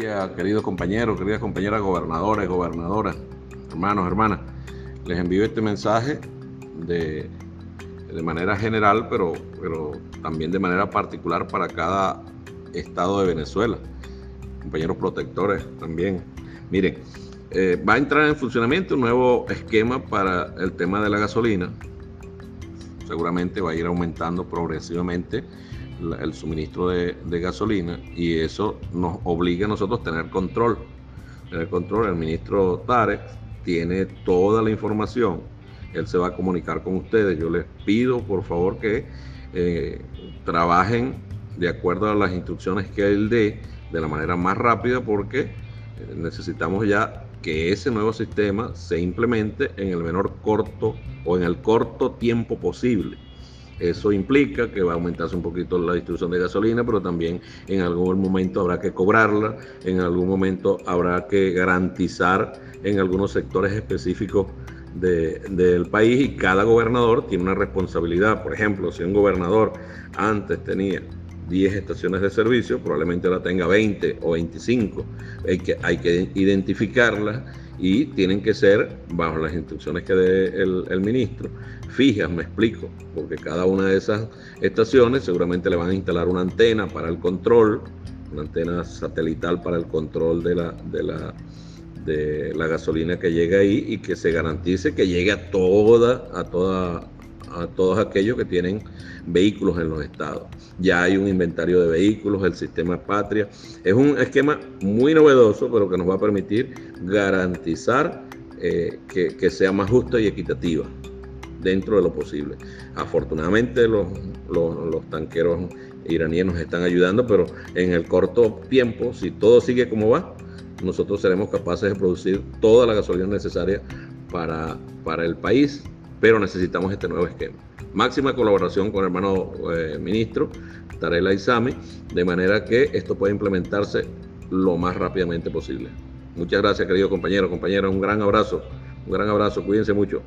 día, queridos compañeros, queridas compañeras gobernadores, gobernadoras, hermanos, hermanas. Les envío este mensaje de, de manera general, pero, pero también de manera particular para cada estado de Venezuela. Compañeros protectores también. Miren, eh, va a entrar en funcionamiento un nuevo esquema para el tema de la gasolina. Seguramente va a ir aumentando progresivamente el suministro de, gasolina y eso nos obliga a nosotros a tener control. Tener control, el ministro Tarek tiene toda la información, él se va a comunicar con ustedes. Yo les pido por favor que eh, trabajen de acuerdo a las instrucciones que él dé de la manera más rápida porque eh, necesitamos ya que ese nuevo sistema se implemente en el menor corto o en el corto tiempo posible. Eso implica que va a aumentarse un poquito la distribución de gasolina, pero también en algún momento habrá que cobrarla, en algún momento habrá que garantizar en algunos sectores específicos del país y cada gobernador tiene una responsabilidad. Por ejemplo, si un gobernador antes tenía 10 estaciones de servicio, probablemente ahora tenga 20 o 25. Hay que, hay que identificarlas y tienen que ser bajo las instrucciones que dé el, ministro. Fijas, me explico, porque cada una de esas estaciones seguramente le van a instalar una antena para el control, una antena satelital para el control de la, de la, de la gasolina que llega ahí y que se garantice que llegue a toda, a toda a todos aquellos que tienen vehículos en los estados. Ya hay un inventario de vehículos, el sistema Patria. Es un esquema muy novedoso, pero que nos va a permitir garantizar eh, que, sea más justa y equitativa dentro de lo posible. Afortunadamente los, los, tanqueros iraníes nos están ayudando, pero en el corto tiempo, si todo sigue como va, nosotros seremos capaces de producir toda la gasolina necesaria para, para el país pero necesitamos este nuevo esquema. Máxima colaboración con el hermano eh, ministro Tarela Isami, de manera que esto pueda implementarse lo más rápidamente posible. Muchas gracias, queridos compañeros, compañeras. Un gran abrazo, un gran abrazo. Cuídense mucho.